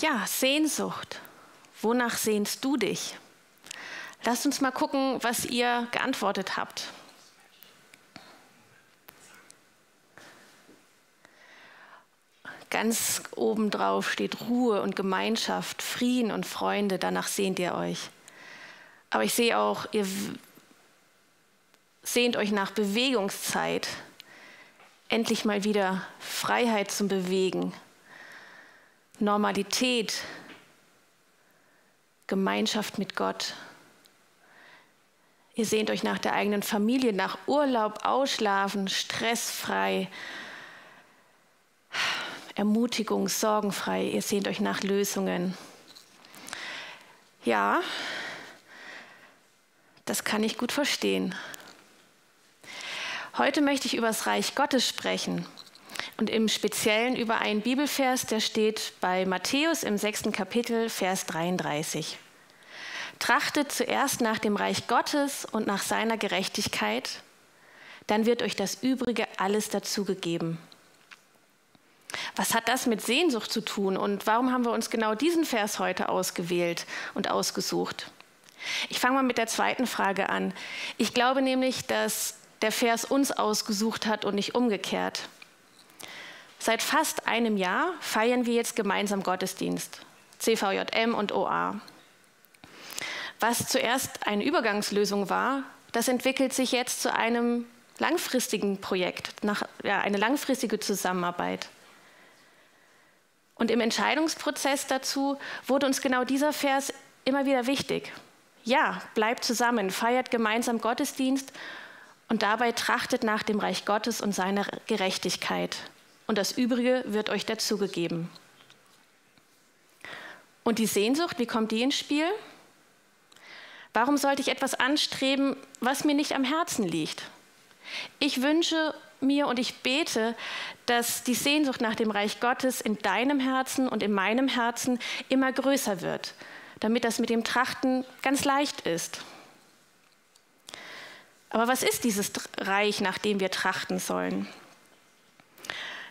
Ja, Sehnsucht. Wonach sehnst du dich? Lasst uns mal gucken, was ihr geantwortet habt. Ganz oben drauf steht Ruhe und Gemeinschaft, Frieden und Freunde, danach sehnt ihr euch. Aber ich sehe auch, ihr sehnt euch nach Bewegungszeit, endlich mal wieder Freiheit zum Bewegen, Normalität, Gemeinschaft mit Gott. Ihr sehnt euch nach der eigenen Familie, nach Urlaub, Ausschlafen, stressfrei, Ermutigung, sorgenfrei. Ihr sehnt euch nach Lösungen. Ja, das kann ich gut verstehen. Heute möchte ich über das Reich Gottes sprechen und im Speziellen über einen Bibelvers, der steht bei Matthäus im sechsten Kapitel, Vers 33. Trachtet zuerst nach dem Reich Gottes und nach seiner Gerechtigkeit, dann wird euch das Übrige alles dazugegeben. Was hat das mit Sehnsucht zu tun und warum haben wir uns genau diesen Vers heute ausgewählt und ausgesucht? Ich fange mal mit der zweiten Frage an. Ich glaube nämlich, dass der Vers uns ausgesucht hat und nicht umgekehrt. Seit fast einem Jahr feiern wir jetzt gemeinsam Gottesdienst, CVJM und OA. Was zuerst eine Übergangslösung war, das entwickelt sich jetzt zu einem langfristigen Projekt, nach, ja, eine langfristige Zusammenarbeit. Und im Entscheidungsprozess dazu wurde uns genau dieser Vers immer wieder wichtig. Ja, bleibt zusammen, feiert gemeinsam Gottesdienst und dabei trachtet nach dem Reich Gottes und seiner Gerechtigkeit. Und das Übrige wird euch dazugegeben. Und die Sehnsucht, wie kommt die ins Spiel? Warum sollte ich etwas anstreben, was mir nicht am Herzen liegt? Ich wünsche mir und ich bete, dass die Sehnsucht nach dem Reich Gottes in deinem Herzen und in meinem Herzen immer größer wird, damit das mit dem Trachten ganz leicht ist. Aber was ist dieses Reich, nach dem wir trachten sollen?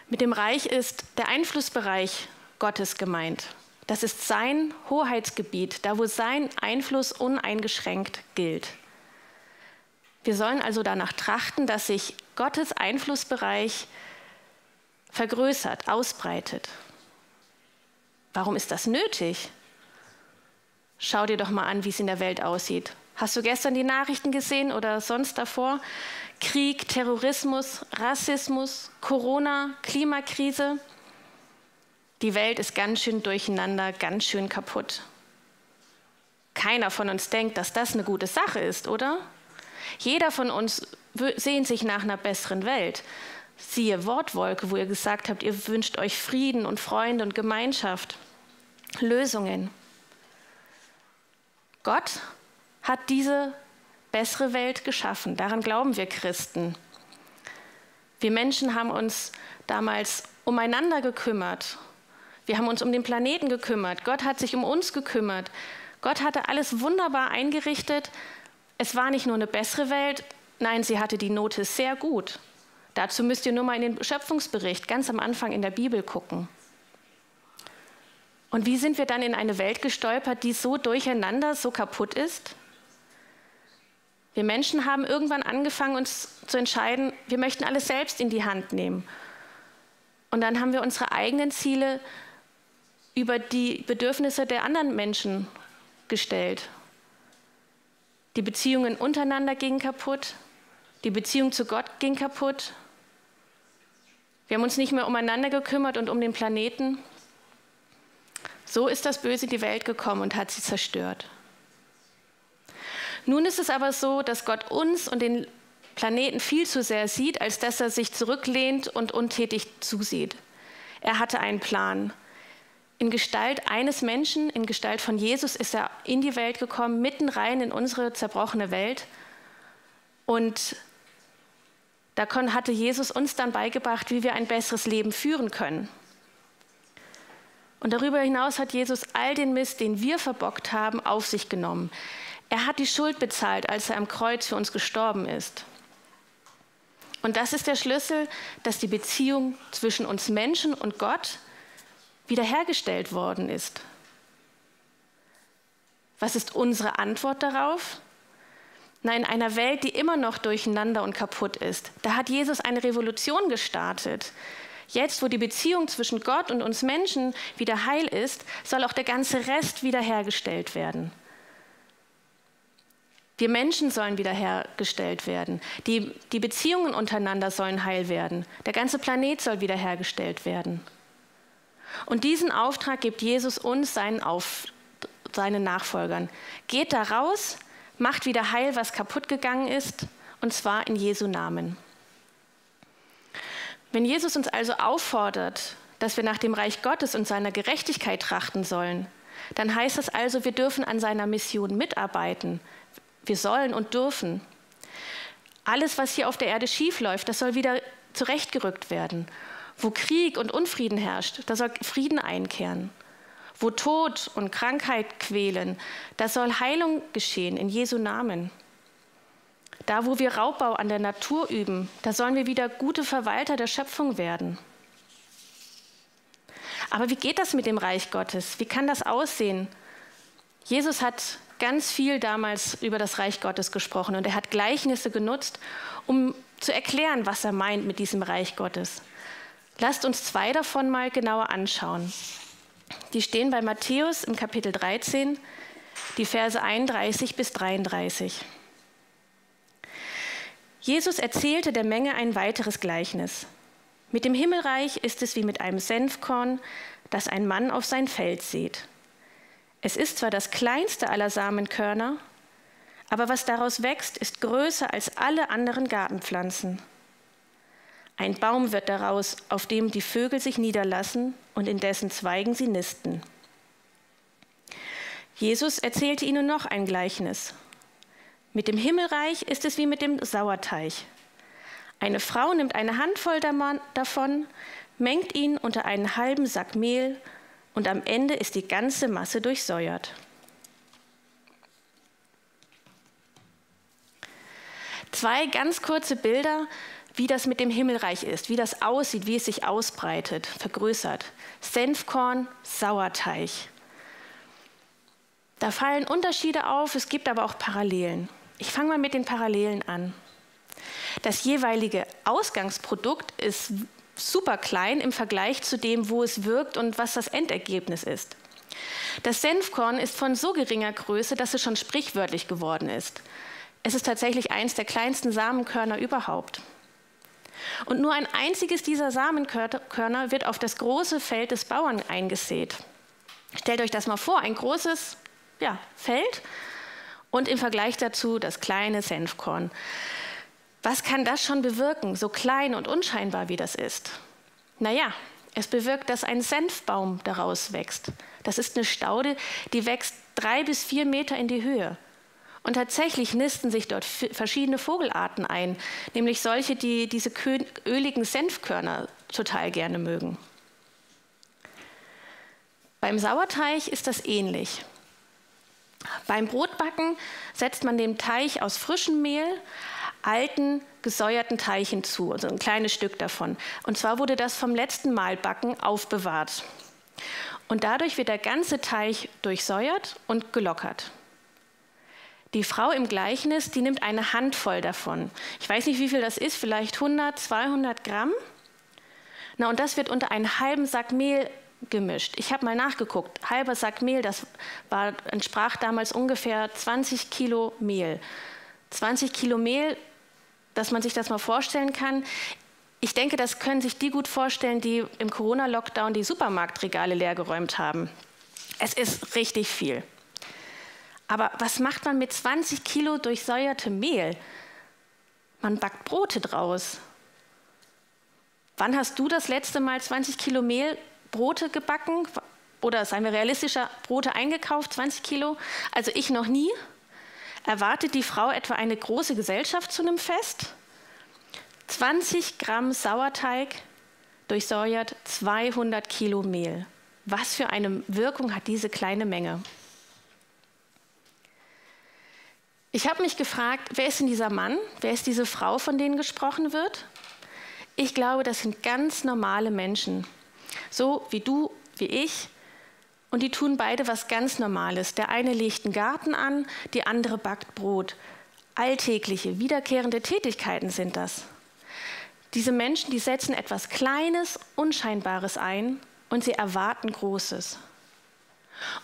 Mit dem Reich ist der Einflussbereich Gottes gemeint. Das ist sein Hoheitsgebiet, da wo sein Einfluss uneingeschränkt gilt. Wir sollen also danach trachten, dass sich Gottes Einflussbereich vergrößert, ausbreitet. Warum ist das nötig? Schau dir doch mal an, wie es in der Welt aussieht. Hast du gestern die Nachrichten gesehen oder sonst davor? Krieg, Terrorismus, Rassismus, Corona, Klimakrise. Die Welt ist ganz schön durcheinander, ganz schön kaputt. Keiner von uns denkt, dass das eine gute Sache ist, oder? Jeder von uns sehnt sich nach einer besseren Welt. Siehe Wortwolke, wo ihr gesagt habt, ihr wünscht euch Frieden und Freunde und Gemeinschaft, Lösungen. Gott hat diese bessere Welt geschaffen. Daran glauben wir Christen. Wir Menschen haben uns damals umeinander gekümmert. Wir haben uns um den Planeten gekümmert. Gott hat sich um uns gekümmert. Gott hatte alles wunderbar eingerichtet, es war nicht nur eine bessere Welt, nein, sie hatte die Note sehr gut. Dazu müsst ihr nur mal in den Schöpfungsbericht ganz am Anfang in der Bibel gucken. Und wie sind wir dann in eine Welt gestolpert, die so durcheinander, so kaputt ist? Wir Menschen haben irgendwann angefangen, uns zu entscheiden, wir möchten alles selbst in die Hand nehmen. Und dann haben wir unsere eigenen Ziele über die Bedürfnisse der anderen Menschen gestellt. Die Beziehungen untereinander gingen kaputt. Die Beziehung zu Gott ging kaputt. Wir haben uns nicht mehr umeinander gekümmert und um den Planeten. So ist das Böse in die Welt gekommen und hat sie zerstört. Nun ist es aber so, dass Gott uns und den Planeten viel zu sehr sieht, als dass er sich zurücklehnt und untätig zusieht. Er hatte einen Plan. In Gestalt eines Menschen, in Gestalt von Jesus, ist er in die Welt gekommen, mitten rein in unsere zerbrochene Welt. Und da hatte Jesus uns dann beigebracht, wie wir ein besseres Leben führen können. Und darüber hinaus hat Jesus all den Mist, den wir verbockt haben, auf sich genommen. Er hat die Schuld bezahlt, als er am Kreuz für uns gestorben ist. Und das ist der Schlüssel, dass die Beziehung zwischen uns Menschen und Gott wiederhergestellt worden ist. Was ist unsere Antwort darauf? Na, in einer Welt, die immer noch durcheinander und kaputt ist, da hat Jesus eine Revolution gestartet. Jetzt, wo die Beziehung zwischen Gott und uns Menschen wieder heil ist, soll auch der ganze Rest wiederhergestellt werden. Wir Menschen sollen wiederhergestellt werden. Die, die Beziehungen untereinander sollen heil werden. Der ganze Planet soll wiederhergestellt werden. Und diesen Auftrag gibt Jesus uns, seinen, Auf, seinen Nachfolgern. Geht da raus, macht wieder heil, was kaputt gegangen ist, und zwar in Jesu Namen. Wenn Jesus uns also auffordert, dass wir nach dem Reich Gottes und seiner Gerechtigkeit trachten sollen, dann heißt das also, wir dürfen an seiner Mission mitarbeiten. Wir sollen und dürfen. Alles, was hier auf der Erde schiefläuft, das soll wieder zurechtgerückt werden. Wo Krieg und Unfrieden herrscht, da soll Frieden einkehren. Wo Tod und Krankheit quälen, da soll Heilung geschehen in Jesu Namen. Da, wo wir Raubbau an der Natur üben, da sollen wir wieder gute Verwalter der Schöpfung werden. Aber wie geht das mit dem Reich Gottes? Wie kann das aussehen? Jesus hat ganz viel damals über das Reich Gottes gesprochen und er hat Gleichnisse genutzt, um zu erklären, was er meint mit diesem Reich Gottes. Lasst uns zwei davon mal genauer anschauen. Die stehen bei Matthäus im Kapitel 13, die Verse 31 bis 33. Jesus erzählte der Menge ein weiteres Gleichnis. Mit dem Himmelreich ist es wie mit einem Senfkorn, das ein Mann auf sein Feld sät. Es ist zwar das kleinste aller Samenkörner, aber was daraus wächst, ist größer als alle anderen Gartenpflanzen. Ein Baum wird daraus, auf dem die Vögel sich niederlassen und in dessen Zweigen sie nisten. Jesus erzählte ihnen noch ein Gleichnis. Mit dem Himmelreich ist es wie mit dem Sauerteig. Eine Frau nimmt eine Handvoll davon, mengt ihn unter einen halben Sack Mehl und am Ende ist die ganze Masse durchsäuert. Zwei ganz kurze Bilder, wie das mit dem Himmelreich ist, wie das aussieht, wie es sich ausbreitet, vergrößert. Senfkorn, Sauerteig. Da fallen Unterschiede auf, es gibt aber auch Parallelen. Ich fange mal mit den Parallelen an. Das jeweilige Ausgangsprodukt ist super klein im Vergleich zu dem, wo es wirkt und was das Endergebnis ist. Das Senfkorn ist von so geringer Größe, dass es schon sprichwörtlich geworden ist. Es ist tatsächlich eines der kleinsten Samenkörner überhaupt. Und nur ein einziges dieser Samenkörner wird auf das große Feld des Bauern eingesät. Stellt euch das mal vor, ein großes ja, Feld und im Vergleich dazu das kleine Senfkorn. Was kann das schon bewirken, so klein und unscheinbar wie das ist? Naja, es bewirkt, dass ein Senfbaum daraus wächst. Das ist eine Staude, die wächst drei bis vier Meter in die Höhe. Und tatsächlich nisten sich dort verschiedene Vogelarten ein, nämlich solche, die diese öligen Senfkörner total gerne mögen. Beim Sauerteig ist das ähnlich. Beim Brotbacken setzt man dem Teig aus frischem Mehl alten, gesäuerten Teig hinzu, also ein kleines Stück davon. Und zwar wurde das vom letzten Mal backen aufbewahrt. Und dadurch wird der ganze Teig durchsäuert und gelockert. Die Frau im Gleichnis, die nimmt eine Handvoll davon. Ich weiß nicht, wie viel das ist, vielleicht 100, 200 Gramm. Na, und das wird unter einen halben Sack Mehl gemischt. Ich habe mal nachgeguckt. Halber Sack Mehl, das war, entsprach damals ungefähr 20 Kilo Mehl. 20 Kilo Mehl, dass man sich das mal vorstellen kann. Ich denke, das können sich die gut vorstellen, die im Corona-Lockdown die Supermarktregale leergeräumt haben. Es ist richtig viel. Aber was macht man mit 20 Kilo durchsäuertem Mehl? Man backt Brote draus. Wann hast du das letzte Mal 20 Kilo Mehl Brote gebacken oder seien wir realistischer, Brote eingekauft, 20 Kilo. Also ich noch nie. Erwartet die Frau etwa eine große Gesellschaft zu einem Fest? 20 Gramm Sauerteig durchsäuert 200 Kilo Mehl. Was für eine Wirkung hat diese kleine Menge? Ich habe mich gefragt, wer ist denn dieser Mann? Wer ist diese Frau, von denen gesprochen wird? Ich glaube, das sind ganz normale Menschen, so wie du wie ich, und die tun beide was ganz Normales. Der eine legt einen Garten an, die andere backt Brot. Alltägliche, wiederkehrende Tätigkeiten sind das. Diese Menschen, die setzen etwas Kleines, Unscheinbares ein und sie erwarten Großes.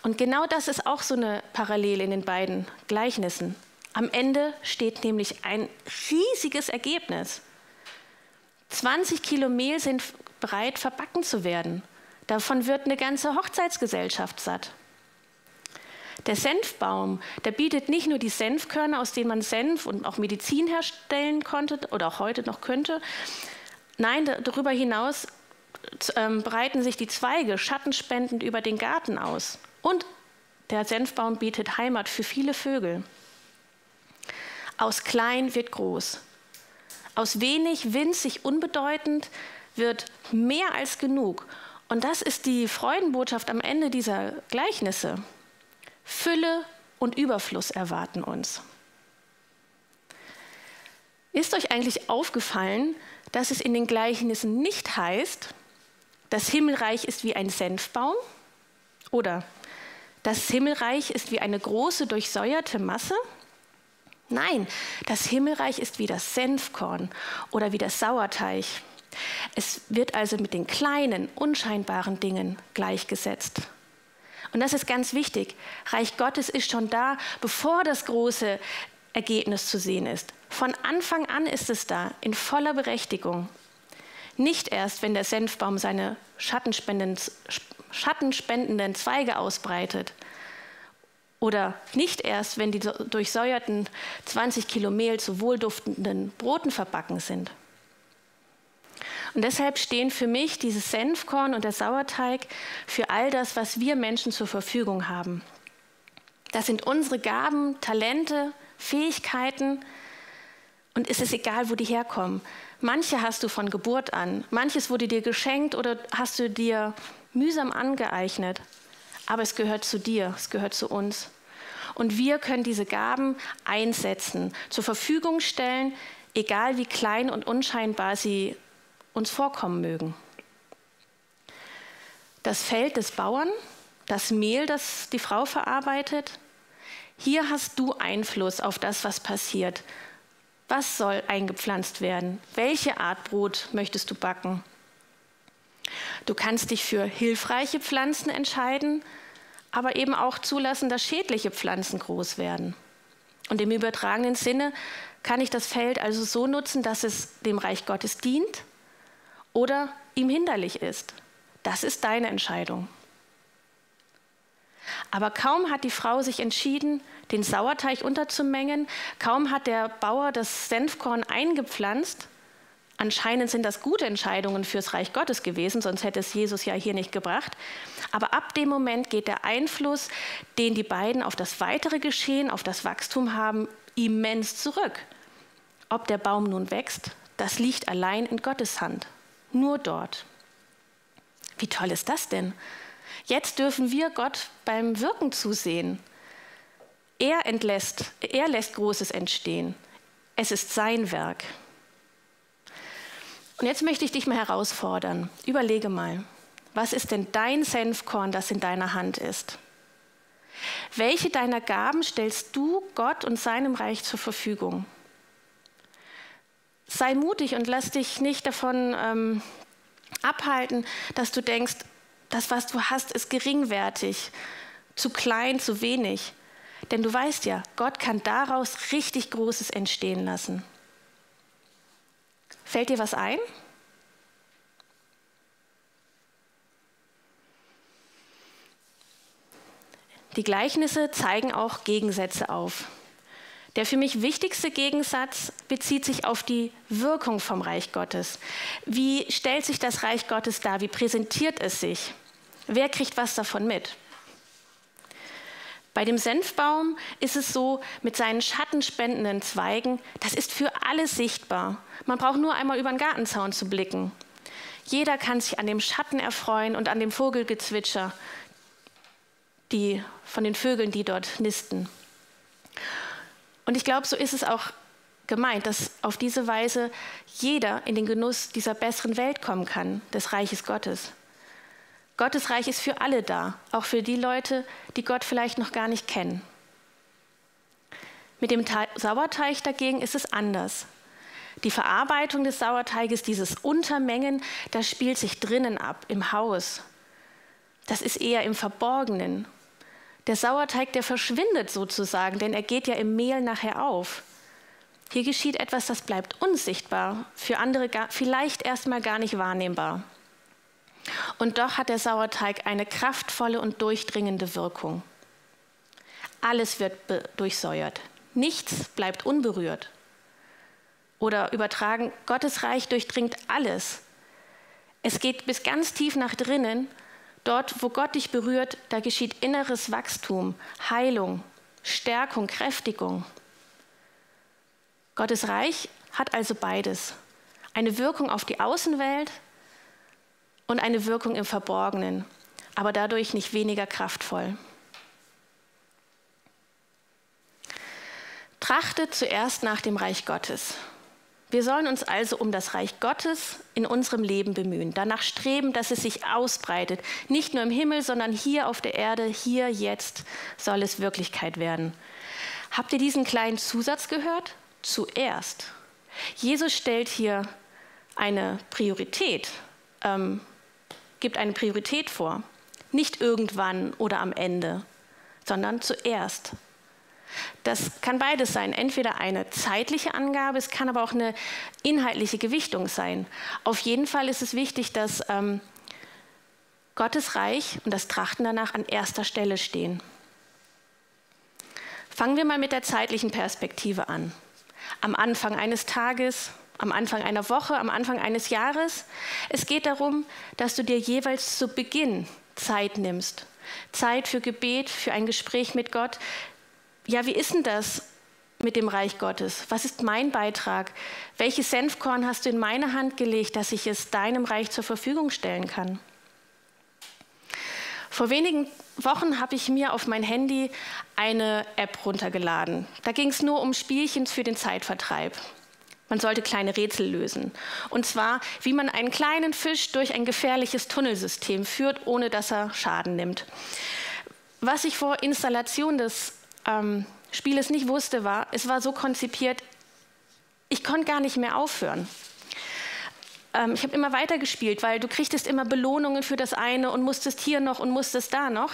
Und genau das ist auch so eine Parallele in den beiden Gleichnissen. Am Ende steht nämlich ein riesiges Ergebnis. 20 Kilo Mehl sind bereit, verbacken zu werden. Davon wird eine ganze Hochzeitsgesellschaft satt. Der Senfbaum, der bietet nicht nur die Senfkörner, aus denen man Senf und auch Medizin herstellen konnte oder auch heute noch könnte. Nein, darüber hinaus ähm, breiten sich die Zweige schattenspendend über den Garten aus. Und der Senfbaum bietet Heimat für viele Vögel. Aus klein wird groß. Aus wenig, winzig, unbedeutend wird mehr als genug. Und das ist die Freudenbotschaft am Ende dieser Gleichnisse. Fülle und Überfluss erwarten uns. Ist euch eigentlich aufgefallen, dass es in den Gleichnissen nicht heißt, das Himmelreich ist wie ein Senfbaum oder das Himmelreich ist wie eine große durchsäuerte Masse? Nein, das Himmelreich ist wie das Senfkorn oder wie das Sauerteig. Es wird also mit den kleinen, unscheinbaren Dingen gleichgesetzt. Und das ist ganz wichtig. Reich Gottes ist schon da, bevor das große Ergebnis zu sehen ist. Von Anfang an ist es da, in voller Berechtigung. Nicht erst, wenn der Senfbaum seine schattenspendenden Zweige ausbreitet. Oder nicht erst, wenn die durchsäuerten 20 Kilo Mehl zu wohlduftenden Broten verbacken sind. Und deshalb stehen für mich dieses Senfkorn und der Sauerteig für all das, was wir Menschen zur Verfügung haben. Das sind unsere Gaben, Talente, Fähigkeiten. Und es ist egal, wo die herkommen. Manche hast du von Geburt an, manches wurde dir geschenkt oder hast du dir mühsam angeeignet. Aber es gehört zu dir, es gehört zu uns. Und wir können diese Gaben einsetzen, zur Verfügung stellen, egal wie klein und unscheinbar sie uns vorkommen mögen. Das Feld des Bauern, das Mehl, das die Frau verarbeitet, hier hast du Einfluss auf das, was passiert. Was soll eingepflanzt werden? Welche Art Brot möchtest du backen? Du kannst dich für hilfreiche Pflanzen entscheiden, aber eben auch zulassen, dass schädliche Pflanzen groß werden. Und im übertragenen Sinne kann ich das Feld also so nutzen, dass es dem Reich Gottes dient oder ihm hinderlich ist. Das ist deine Entscheidung. Aber kaum hat die Frau sich entschieden, den Sauerteig unterzumengen, kaum hat der Bauer das Senfkorn eingepflanzt, anscheinend sind das gute Entscheidungen fürs Reich Gottes gewesen, sonst hätte es Jesus ja hier nicht gebracht, aber ab dem Moment geht der Einfluss, den die beiden auf das weitere Geschehen, auf das Wachstum haben, immens zurück. Ob der Baum nun wächst, das liegt allein in Gottes Hand nur dort. Wie toll ist das denn? Jetzt dürfen wir Gott beim Wirken zusehen. Er entlässt, er lässt Großes entstehen. Es ist sein Werk. Und jetzt möchte ich dich mal herausfordern. Überlege mal, was ist denn dein Senfkorn, das in deiner Hand ist? Welche deiner Gaben stellst du Gott und seinem Reich zur Verfügung? Sei mutig und lass dich nicht davon ähm, abhalten, dass du denkst, das, was du hast, ist geringwertig, zu klein, zu wenig. Denn du weißt ja, Gott kann daraus richtig Großes entstehen lassen. Fällt dir was ein? Die Gleichnisse zeigen auch Gegensätze auf. Der für mich wichtigste Gegensatz bezieht sich auf die Wirkung vom Reich Gottes. Wie stellt sich das Reich Gottes dar? Wie präsentiert es sich? Wer kriegt was davon mit? Bei dem Senfbaum ist es so, mit seinen schattenspendenden Zweigen, das ist für alle sichtbar. Man braucht nur einmal über den Gartenzaun zu blicken. Jeder kann sich an dem Schatten erfreuen und an dem Vogelgezwitscher die, von den Vögeln, die dort nisten. Und ich glaube, so ist es auch gemeint, dass auf diese Weise jeder in den Genuss dieser besseren Welt kommen kann, des Reiches Gottes. Gottes Reich ist für alle da, auch für die Leute, die Gott vielleicht noch gar nicht kennen. Mit dem Sauerteig dagegen ist es anders. Die Verarbeitung des Sauerteiges, dieses Untermengen, das spielt sich drinnen ab, im Haus. Das ist eher im Verborgenen. Der Sauerteig, der verschwindet sozusagen, denn er geht ja im Mehl nachher auf. Hier geschieht etwas, das bleibt unsichtbar, für andere gar, vielleicht erstmal gar nicht wahrnehmbar. Und doch hat der Sauerteig eine kraftvolle und durchdringende Wirkung. Alles wird durchsäuert. Nichts bleibt unberührt. Oder übertragen, Gottes Reich durchdringt alles. Es geht bis ganz tief nach drinnen. Dort, wo Gott dich berührt, da geschieht inneres Wachstum, Heilung, Stärkung, Kräftigung. Gottes Reich hat also beides. Eine Wirkung auf die Außenwelt und eine Wirkung im Verborgenen, aber dadurch nicht weniger kraftvoll. Trachtet zuerst nach dem Reich Gottes. Wir sollen uns also um das Reich Gottes in unserem Leben bemühen, danach streben, dass es sich ausbreitet, nicht nur im Himmel, sondern hier auf der Erde, hier jetzt soll es Wirklichkeit werden. Habt ihr diesen kleinen Zusatz gehört? Zuerst. Jesus stellt hier eine Priorität, ähm, gibt eine Priorität vor. Nicht irgendwann oder am Ende, sondern zuerst. Das kann beides sein. Entweder eine zeitliche Angabe, es kann aber auch eine inhaltliche Gewichtung sein. Auf jeden Fall ist es wichtig, dass ähm, Gottes Reich und das Trachten danach an erster Stelle stehen. Fangen wir mal mit der zeitlichen Perspektive an. Am Anfang eines Tages, am Anfang einer Woche, am Anfang eines Jahres. Es geht darum, dass du dir jeweils zu Beginn Zeit nimmst. Zeit für Gebet, für ein Gespräch mit Gott, ja, wie ist denn das mit dem Reich Gottes? Was ist mein Beitrag? Welches Senfkorn hast du in meine Hand gelegt, dass ich es deinem Reich zur Verfügung stellen kann? Vor wenigen Wochen habe ich mir auf mein Handy eine App runtergeladen. Da ging es nur um Spielchen für den Zeitvertreib. Man sollte kleine Rätsel lösen. Und zwar, wie man einen kleinen Fisch durch ein gefährliches Tunnelsystem führt, ohne dass er Schaden nimmt. Was ich vor Installation des ähm, Spieles nicht wusste, war, es war so konzipiert, ich konnte gar nicht mehr aufhören. Ähm, ich habe immer weiter gespielt, weil du kriegtest immer Belohnungen für das eine und musstest hier noch und musstest da noch.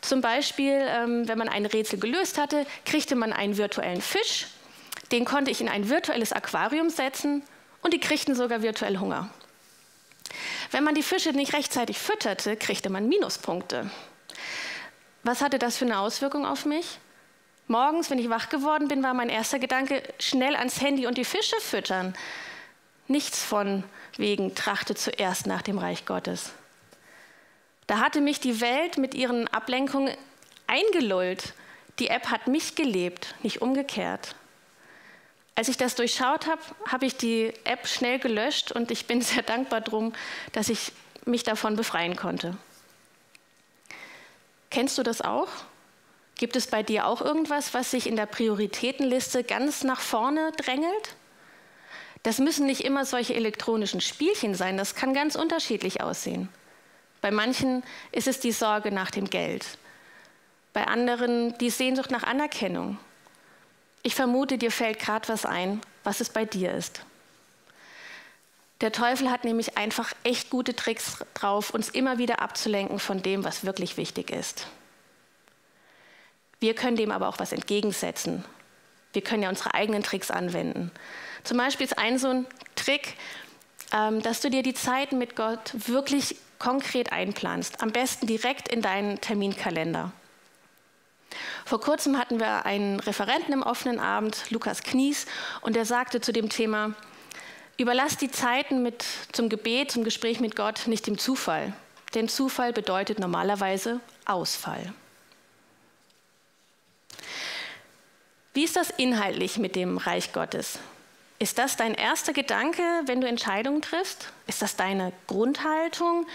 Zum Beispiel, ähm, wenn man ein Rätsel gelöst hatte, kriegte man einen virtuellen Fisch. Den konnte ich in ein virtuelles Aquarium setzen und die kriegten sogar virtuell Hunger. Wenn man die Fische nicht rechtzeitig fütterte, kriegte man Minuspunkte. Was hatte das für eine Auswirkung auf mich? Morgens, wenn ich wach geworden bin, war mein erster Gedanke, schnell ans Handy und die Fische füttern. Nichts von wegen trachte zuerst nach dem Reich Gottes. Da hatte mich die Welt mit ihren Ablenkungen eingelullt. Die App hat mich gelebt, nicht umgekehrt. Als ich das durchschaut habe, habe ich die App schnell gelöscht und ich bin sehr dankbar drum, dass ich mich davon befreien konnte. Kennst du das auch? Gibt es bei dir auch irgendwas, was sich in der Prioritätenliste ganz nach vorne drängelt? Das müssen nicht immer solche elektronischen Spielchen sein, das kann ganz unterschiedlich aussehen. Bei manchen ist es die Sorge nach dem Geld, bei anderen die Sehnsucht nach Anerkennung. Ich vermute, dir fällt gerade was ein, was es bei dir ist. Der Teufel hat nämlich einfach echt gute Tricks drauf, uns immer wieder abzulenken von dem, was wirklich wichtig ist. Wir können dem aber auch was entgegensetzen. Wir können ja unsere eigenen Tricks anwenden. Zum Beispiel ist ein so ein Trick, ähm, dass du dir die Zeiten mit Gott wirklich konkret einplanst. Am besten direkt in deinen Terminkalender. Vor kurzem hatten wir einen Referenten im offenen Abend, Lukas Knies, und der sagte zu dem Thema, überlass die Zeiten mit, zum Gebet, zum Gespräch mit Gott nicht dem Zufall. Denn Zufall bedeutet normalerweise Ausfall. Wie ist das inhaltlich mit dem Reich Gottes? Ist das dein erster Gedanke, wenn du Entscheidungen triffst? Ist das deine Grundhaltung,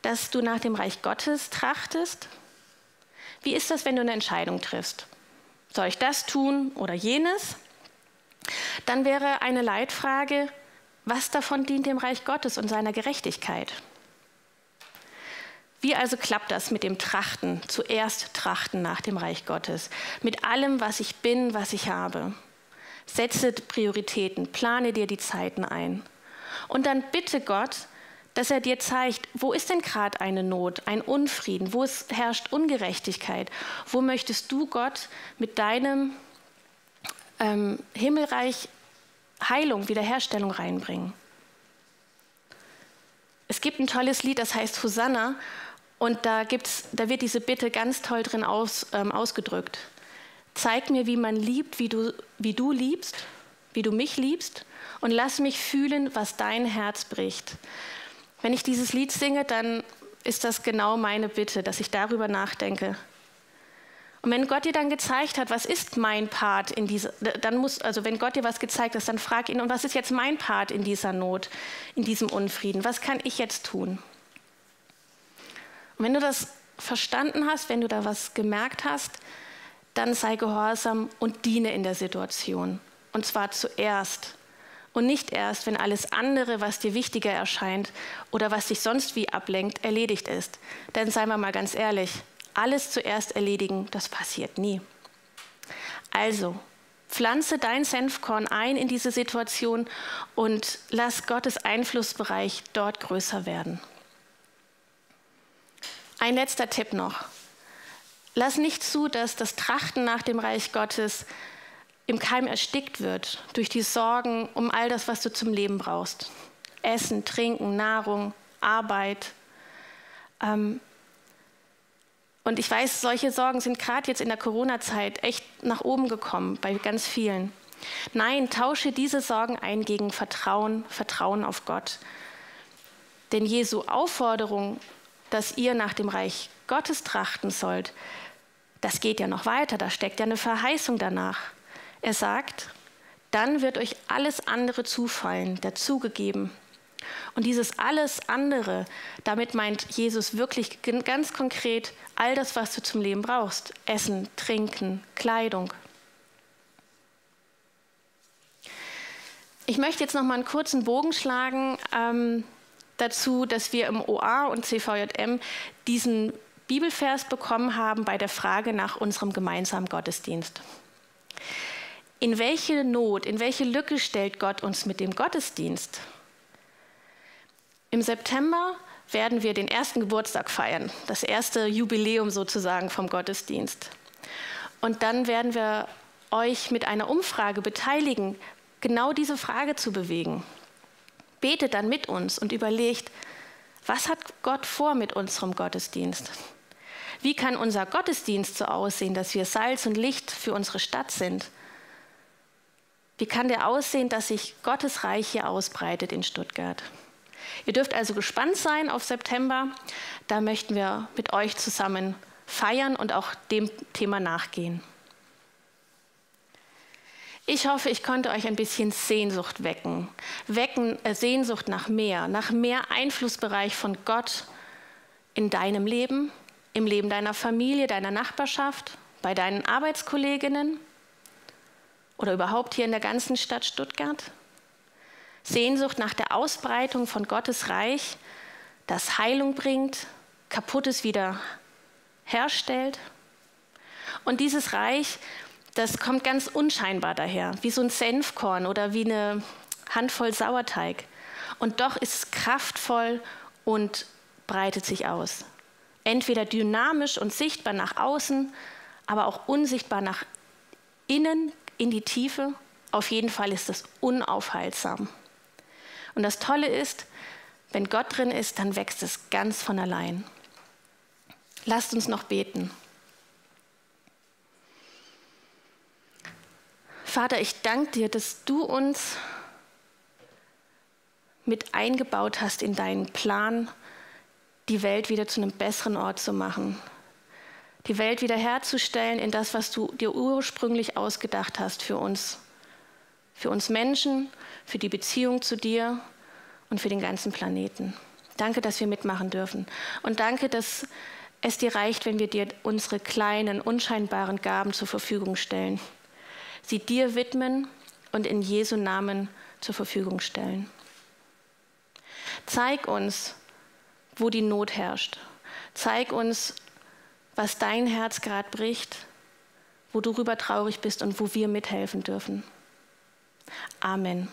dass du nach dem Reich Gottes trachtest? Wie ist das, wenn du eine Entscheidung triffst? Soll ich das tun oder jenes? Dann wäre eine Leitfrage, was davon dient dem Reich Gottes und seiner Gerechtigkeit? Wie also klappt das mit dem Trachten, zuerst Trachten nach dem Reich Gottes, mit allem, was ich bin, was ich habe? Setze Prioritäten, plane dir die Zeiten ein. Und dann bitte Gott, dass er dir zeigt, wo ist denn gerade eine Not, ein Unfrieden, wo es herrscht Ungerechtigkeit, wo möchtest du Gott mit deinem ähm, Himmelreich Heilung, Wiederherstellung reinbringen. Es gibt ein tolles Lied, das heißt Hosanna, und da, gibt's, da wird diese Bitte ganz toll drin aus, ähm, ausgedrückt. Zeig mir, wie man liebt, wie du, wie du liebst, wie du mich liebst, und lass mich fühlen, was dein Herz bricht. Wenn ich dieses Lied singe, dann ist das genau meine Bitte, dass ich darüber nachdenke. Und wenn Gott dir dann gezeigt hat, was ist mein Part in dieser, dann muss, also wenn Gott dir was gezeigt hat, dann frag ihn, und was ist jetzt mein Part in dieser Not, in diesem Unfrieden? Was kann ich jetzt tun? Und wenn du das verstanden hast, wenn du da was gemerkt hast, dann sei gehorsam und diene in der Situation. Und zwar zuerst und nicht erst, wenn alles andere, was dir wichtiger erscheint oder was dich sonst wie ablenkt, erledigt ist. Denn seien wir mal ganz ehrlich, alles zuerst erledigen, das passiert nie. Also, pflanze dein Senfkorn ein in diese Situation und lass Gottes Einflussbereich dort größer werden. Ein letzter Tipp noch. Lass nicht zu, dass das Trachten nach dem Reich Gottes im Keim erstickt wird durch die Sorgen um all das, was du zum Leben brauchst. Essen, Trinken, Nahrung, Arbeit. Ähm, und ich weiß, solche Sorgen sind gerade jetzt in der Corona-Zeit echt nach oben gekommen bei ganz vielen. Nein, tausche diese Sorgen ein gegen Vertrauen, Vertrauen auf Gott. Denn Jesu Aufforderung, dass ihr nach dem Reich Gottes trachten sollt, das geht ja noch weiter, da steckt ja eine Verheißung danach. Er sagt, dann wird euch alles andere zufallen, dazugegeben. Und dieses alles andere, damit meint Jesus wirklich ganz konkret all das, was du zum Leben brauchst. Essen, Trinken, Kleidung. Ich möchte jetzt noch mal einen kurzen Bogen schlagen ähm, dazu, dass wir im OA und CVJM diesen Bibelvers bekommen haben bei der Frage nach unserem gemeinsamen Gottesdienst. In welche Not, in welche Lücke stellt Gott uns mit dem Gottesdienst? Im September werden wir den ersten Geburtstag feiern, das erste Jubiläum sozusagen vom Gottesdienst. Und dann werden wir euch mit einer Umfrage beteiligen, genau diese Frage zu bewegen. Betet dann mit uns und überlegt, was hat Gott vor mit unserem Gottesdienst? Wie kann unser Gottesdienst so aussehen, dass wir Salz und Licht für unsere Stadt sind? Wie kann der aussehen, dass sich Gottes Reich hier ausbreitet in Stuttgart? Ihr dürft also gespannt sein auf September. Da möchten wir mit euch zusammen feiern und auch dem Thema nachgehen. Ich hoffe, ich konnte euch ein bisschen Sehnsucht wecken. Wecken, äh, Sehnsucht nach mehr, nach mehr Einflussbereich von Gott in deinem Leben, im Leben deiner Familie, deiner Nachbarschaft, bei deinen Arbeitskolleginnen oder überhaupt hier in der ganzen Stadt Stuttgart? Sehnsucht nach der Ausbreitung von Gottes Reich, das Heilung bringt, Kaputtes wieder herstellt. Und dieses Reich, das kommt ganz unscheinbar daher, wie so ein Senfkorn oder wie eine Handvoll Sauerteig. Und doch ist es kraftvoll und breitet sich aus. Entweder dynamisch und sichtbar nach außen, aber auch unsichtbar nach innen in die Tiefe. Auf jeden Fall ist es unaufhaltsam. Und das Tolle ist, wenn Gott drin ist, dann wächst es ganz von allein. Lasst uns noch beten. Vater, ich danke dir, dass du uns mit eingebaut hast in deinen Plan, die Welt wieder zu einem besseren Ort zu machen, die Welt wiederherzustellen in das, was du dir ursprünglich ausgedacht hast für uns. Für uns Menschen, für die Beziehung zu dir und für den ganzen Planeten. Danke, dass wir mitmachen dürfen. Und danke, dass es dir reicht, wenn wir dir unsere kleinen, unscheinbaren Gaben zur Verfügung stellen. Sie dir widmen und in Jesu Namen zur Verfügung stellen. Zeig uns, wo die Not herrscht Zeig uns, was dein Herz gerade bricht, wo du rüber traurig bist und wo wir mithelfen dürfen. Amen.